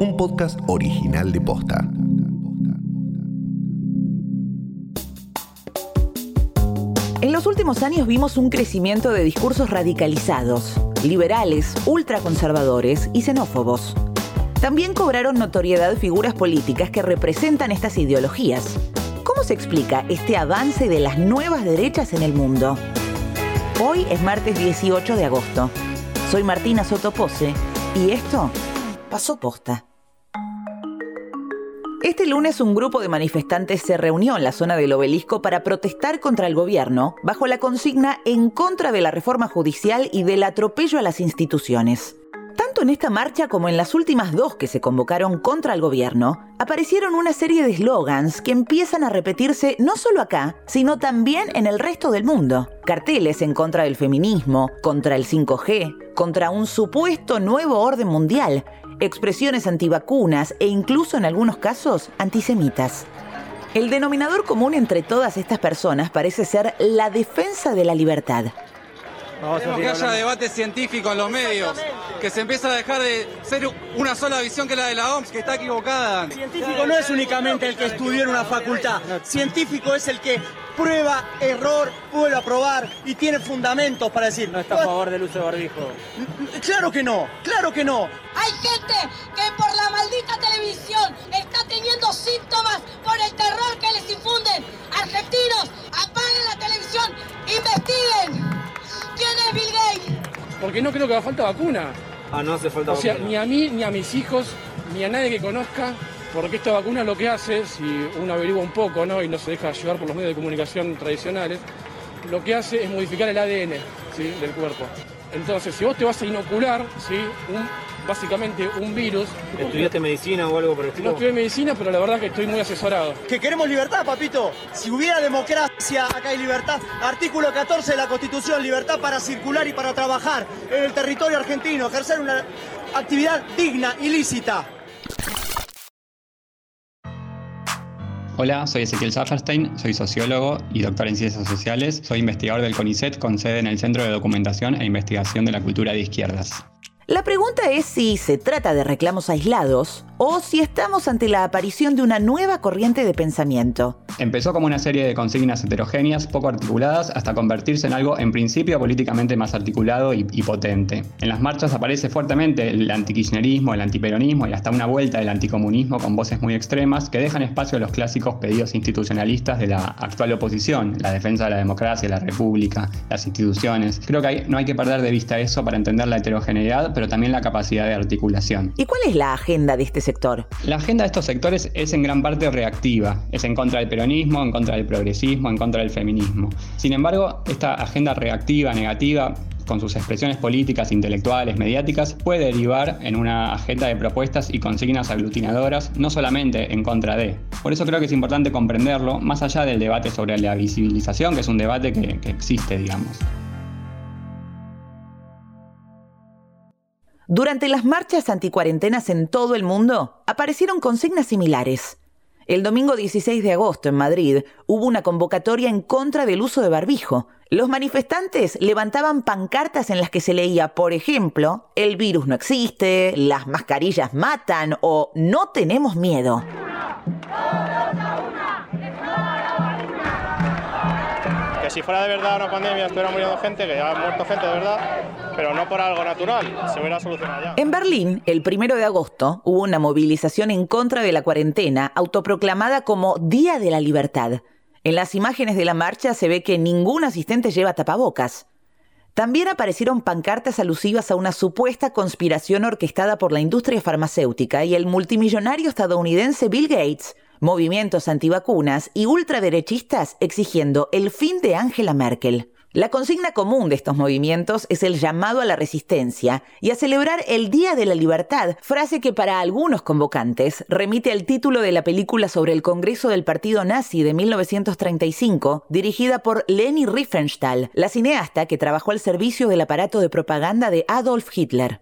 un podcast original de Posta. En los últimos años vimos un crecimiento de discursos radicalizados, liberales, ultraconservadores y xenófobos. También cobraron notoriedad figuras políticas que representan estas ideologías. ¿Cómo se explica este avance de las nuevas derechas en el mundo? Hoy es martes 18 de agosto. Soy Martina Sotopose y esto pasó posta. Este lunes un grupo de manifestantes se reunió en la zona del obelisco para protestar contra el gobierno bajo la consigna en contra de la reforma judicial y del atropello a las instituciones. Tanto en esta marcha como en las últimas dos que se convocaron contra el gobierno, aparecieron una serie de slogans que empiezan a repetirse no solo acá, sino también en el resto del mundo. Carteles en contra del feminismo, contra el 5G, contra un supuesto nuevo orden mundial, expresiones antivacunas e incluso en algunos casos antisemitas. El denominador común entre todas estas personas parece ser la defensa de la libertad. Queremos que haya debate científico en los medios, que se empiece a dejar de ser una sola visión que la de la OMS, que está equivocada. Científico no es únicamente el que estudió en una facultad, científico es el que prueba, error, vuelve a probar y tiene fundamentos para decir. No está a favor del uso de barbijo. Claro que no, claro que no. Hay gente que por la maldita televisión Porque no creo que haga falta vacuna. Ah, no hace falta O sea, vacuna. ni a mí, ni a mis hijos, ni a nadie que conozca, porque esta vacuna lo que hace, si uno averigua un poco ¿no? y no se deja llevar por los medios de comunicación tradicionales, lo que hace es modificar el ADN ¿sí? del cuerpo. Entonces, si vos te vas a inocular, ¿sí? un, básicamente un virus, ¿Estudiaste medicina o algo por el no estilo? estudié medicina, pero la verdad que estoy muy asesorado. Que queremos libertad, papito. Si hubiera democracia, acá hay libertad. Artículo 14 de la Constitución, libertad para circular y para trabajar en el territorio argentino, ejercer una actividad digna y Hola, soy Ezequiel Safferstein, soy sociólogo y doctor en ciencias sociales. Soy investigador del CONICET con sede en el Centro de Documentación e Investigación de la Cultura de Izquierdas. La pregunta es si se trata de reclamos aislados o si estamos ante la aparición de una nueva corriente de pensamiento. Empezó como una serie de consignas heterogéneas, poco articuladas, hasta convertirse en algo en principio políticamente más articulado y, y potente. En las marchas aparece fuertemente el antikirchnerismo, el antiperonismo y hasta una vuelta del anticomunismo con voces muy extremas que dejan espacio a los clásicos pedidos institucionalistas de la actual oposición, la defensa de la democracia, la república, las instituciones. Creo que hay- no hay que perder de vista eso para entender la heterogeneidad, pero también la capacidad de articulación. ¿Y cuál es la agenda de este La agenda de estos sectores es en gran parte reactiva, es en contra del peronismo, en contra del progresismo, en contra del feminismo. Sin embargo, esta agenda reactiva, negativa, con sus expresiones políticas, intelectuales, mediáticas, puede derivar en una agenda de propuestas y consignas aglutinadoras, no solamente en contra de. Por eso creo que es importante comprenderlo, más allá del debate sobre la visibilización, que es un debate que existe, digamos. Durante las marchas anticuarentenas en todo el mundo, aparecieron consignas similares. El domingo 16 de agosto en Madrid hubo una convocatoria en contra del uso de barbijo. Los manifestantes levantaban pancartas en las que se leía, por ejemplo, el virus no existe, las mascarillas matan o no tenemos miedo. Si fuera de verdad una pandemia estuviera muriendo gente, que ya ha muerto gente de verdad, pero no por algo natural, se hubiera solucionado ya. En Berlín, el primero de agosto, hubo una movilización en contra de la cuarentena, autoproclamada como Día de la Libertad. En las imágenes de la marcha se ve que ningún asistente lleva tapabocas. También aparecieron pancartas alusivas a una supuesta conspiración orquestada por la industria farmacéutica y el multimillonario estadounidense Bill Gates, movimientos antivacunas y ultraderechistas exigiendo el fin de Angela Merkel. La consigna común de estos movimientos es el llamado a la resistencia y a celebrar el Día de la Libertad, frase que para algunos convocantes remite al título de la película sobre el Congreso del Partido Nazi de 1935, dirigida por Leni Riefenstahl, la cineasta que trabajó al servicio del aparato de propaganda de Adolf Hitler.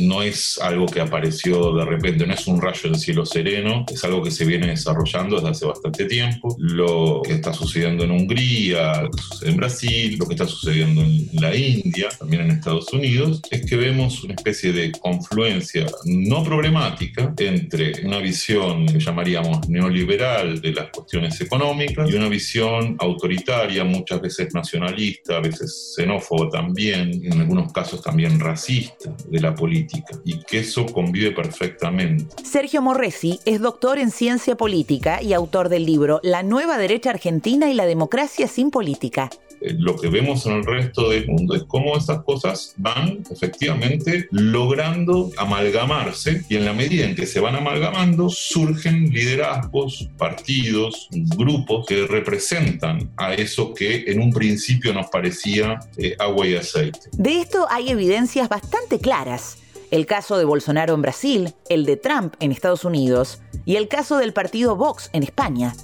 No es algo que apareció de repente, no es un rayo del cielo sereno, es algo que se viene desarrollando desde hace bastante tiempo. Lo que está sucediendo en Hungría, en Brasil, lo que está sucediendo en la India, también en Estados Unidos, es que vemos una especie de confluencia no problemática entre una visión que llamaríamos neoliberal de las cuestiones económicas y una visión autoritaria, muchas veces nacionalista, a veces xenófoba también, en algunos casos también racista de la política, y que eso convive perfectamente. Sergio Morresi es doctor en ciencia política y autor del libro La nueva derecha argentina y la democracia sin política. Eh, lo que vemos en el resto del mundo es cómo esas cosas van efectivamente logrando amalgamarse y en la medida en que se van amalgamando surgen liderazgos, partidos, grupos que representan a eso que en un principio nos parecía eh, agua y aceite. De esto hay evidencias bastante claras. El caso de Bolsonaro en Brasil, el de Trump en Estados Unidos y el caso del partido Vox en España.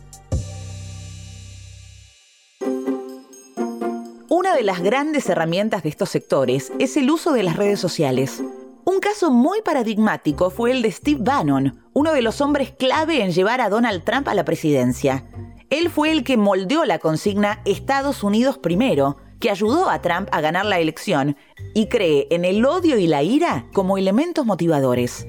Una de las grandes herramientas de estos sectores es el uso de las redes sociales. Un caso muy paradigmático fue el de Steve Bannon, uno de los hombres clave en llevar a Donald Trump a la presidencia. Él fue el que moldeó la consigna Estados Unidos primero, que ayudó a Trump a ganar la elección y cree en el odio y la ira como elementos motivadores.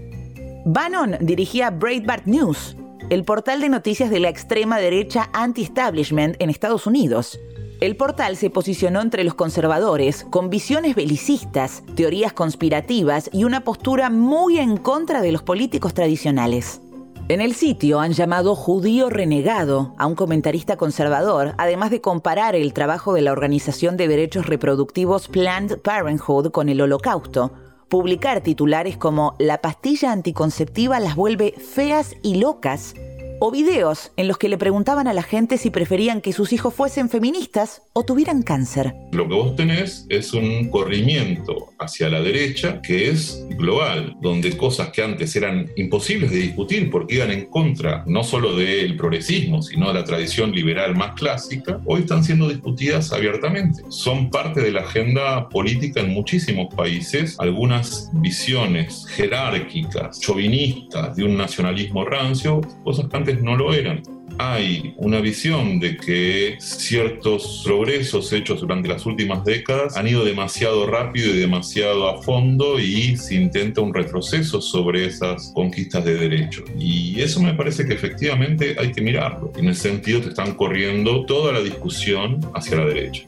Bannon dirigía Breitbart News, el portal de noticias de la extrema derecha anti-establishment en Estados Unidos. El portal se posicionó entre los conservadores con visiones belicistas, teorías conspirativas y una postura muy en contra de los políticos tradicionales. En el sitio han llamado judío renegado a un comentarista conservador, además de comparar el trabajo de la organización de derechos reproductivos Planned Parenthood con el holocausto, publicar titulares como La pastilla anticonceptiva las vuelve feas y locas o videos en los que le preguntaban a la gente si preferían que sus hijos fuesen feministas o tuvieran cáncer. Lo que vos tenés es un corrimiento hacia la derecha que es global, donde cosas que antes eran imposibles de discutir porque iban en contra no solo del progresismo, sino de la tradición liberal más clásica, hoy están siendo discutidas abiertamente. Son parte de la agenda política en muchísimos países, algunas visiones jerárquicas, chauvinistas, de un nacionalismo rancio, cosas que no lo eran. Hay una visión de que ciertos progresos hechos durante las últimas décadas han ido demasiado rápido y demasiado a fondo y se intenta un retroceso sobre esas conquistas de derechos. Y eso me parece que efectivamente hay que mirarlo. En ese sentido te están corriendo toda la discusión hacia la derecha.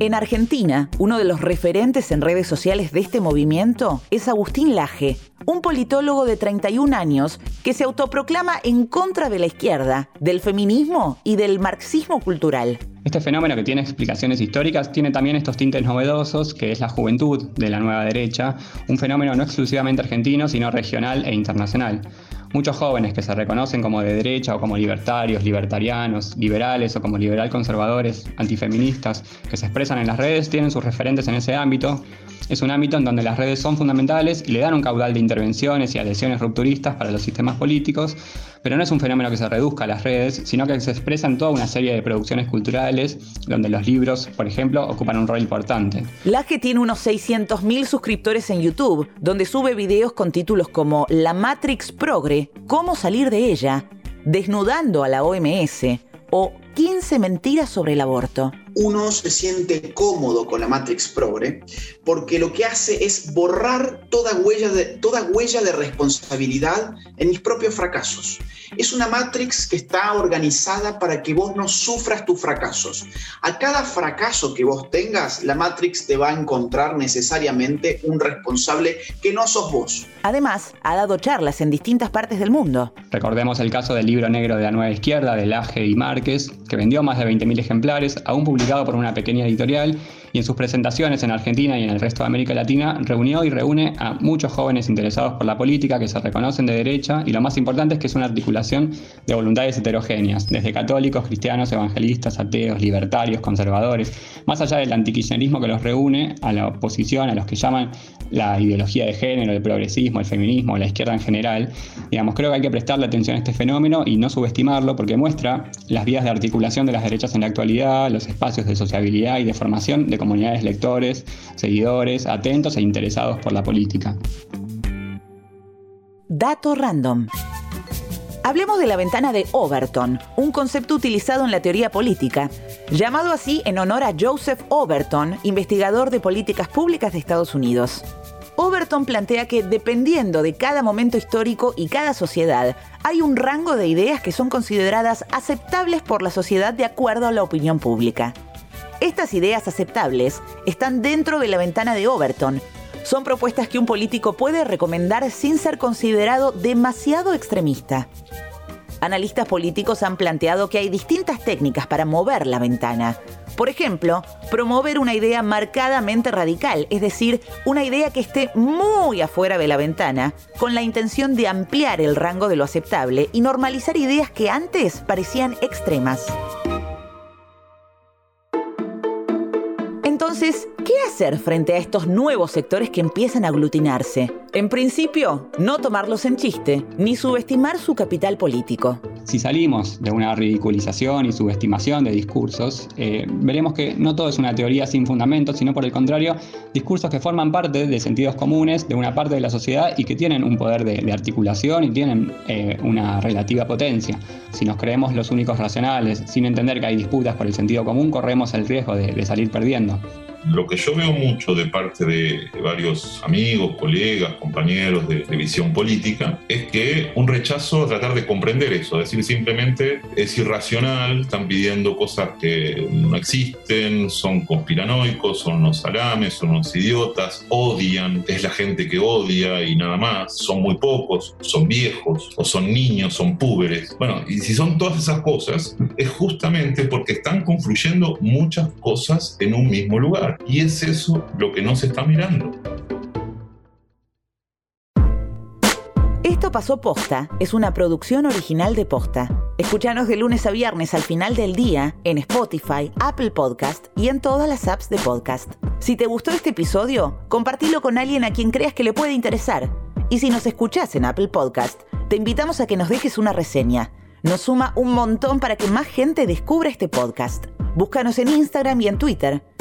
En Argentina, uno de los referentes en redes sociales de este movimiento es Agustín Laje, un politólogo de 31 años que se autoproclama en contra de la izquierda, del feminismo y del marxismo cultural. Este fenómeno que tiene explicaciones históricas tiene también estos tintes novedosos, que es la juventud de la nueva derecha, un fenómeno no exclusivamente argentino, sino regional e internacional. Muchos jóvenes que se reconocen como de derecha o como libertarios, libertarianos, liberales o como liberal conservadores, antifeministas, que se expresan en las redes, tienen sus referentes en ese ámbito. Es un ámbito en donde las redes son fundamentales y le dan un caudal de intervenciones y adhesiones rupturistas para los sistemas políticos, pero no es un fenómeno que se reduzca a las redes, sino que se expresa en toda una serie de producciones culturales, donde los libros, por ejemplo, ocupan un rol importante. Laje tiene unos 600.000 suscriptores en YouTube, donde sube videos con títulos como La Matrix Progre, Cómo salir de ella, Desnudando a la OMS o 15 mentiras sobre el aborto uno se siente cómodo con la Matrix Progre porque lo que hace es borrar toda huella de, toda huella de responsabilidad en mis propios fracasos. Es una Matrix que está organizada para que vos no sufras tus fracasos. A cada fracaso que vos tengas, la Matrix te va a encontrar necesariamente un responsable que no sos vos. Además, ha dado charlas en distintas partes del mundo. Recordemos el caso del libro negro de la nueva izquierda de Laje y Márquez, que vendió más de 20.000 ejemplares, aún publicado por una pequeña editorial en sus presentaciones en Argentina y en el resto de América Latina reunió y reúne a muchos jóvenes interesados por la política que se reconocen de derecha y lo más importante es que es un articulador articulación de voluntades heterogéneas, desde católicos, cristianos, evangelistas, ateos, libertarios, conservadores, más allá del antikirchnerismo que los reúne a la oposición, a los que llaman la ideología de género, el progresismo, el feminismo, la izquierda en general. Digamos, creo que hay que prestarle atención a este fenómeno y no subestimarlo porque muestra las vías de articulación de las derechas en la actualidad, los espacios de sociabilidad y de formación de comunidades lectores, seguidores, atentos e interesados por la política. Dato random. Hablemos de la ventana de Overton, un concepto utilizado en la teoría política, llamado así en honor a Joseph Overton, investigador de políticas públicas de Estados Unidos. Overton plantea que dependiendo de cada momento histórico y cada sociedad, hay un rango de ideas que son consideradas aceptables por la sociedad de acuerdo a la opinión pública. Estas ideas aceptables están dentro de la ventana de Overton. Son propuestas que un político puede recomendar sin ser considerado demasiado extremista. Analistas políticos han planteado que hay distintas técnicas para mover la ventana. Por ejemplo, promover una idea marcadamente radical, es decir, una idea que esté muy afuera de la ventana, con la intención de ampliar el rango de lo aceptable y normalizar ideas que antes parecían extremas. Entonces, ¿qué hacer frente a estos nuevos sectores que empiezan a aglutinarse? En principio, no tomarlos en chiste, ni subestimar su capital político. Si salimos de una ridiculización y subestimación de discursos, eh, veremos que no todo es una teoría sin fundamento, sino por el contrario, discursos que forman parte de sentidos comunes de una parte de la sociedad y que tienen un poder de, articulación y tienen eh, una relativa potencia. Si nos creemos los únicos racionales, sin entender que hay disputas por el sentido común, corremos el riesgo de salir perdiendo lo que yo veo mucho de parte de varios amigos, colegas, compañeros de, visión política, es que un rechazo a tratar de comprender eso, es decir, simplemente es irracional, están pidiendo cosas que no existen, son conspiranoicos, son unos salames, son unos idiotas, odian, es la gente que odia y nada más, son muy pocos, son viejos, o son niños, son púberes. Bueno, y si son todas esas cosas, es justamente porque están confluyendo muchas cosas en un mismo lugar. Y es eso lo que no se está mirando. Esto pasó posta, es una producción original de posta. Escúchanos de lunes a viernes al final del día en Spotify, Apple Podcast y en todas las apps de podcast. Si te gustó este episodio, compartilo con alguien a quien creas que le puede interesar. Y si nos escuchás en Apple Podcast, te invitamos a que nos dejes una reseña. Nos suma un montón para que más gente descubra este podcast. Búscanos en Instagram y en Twitter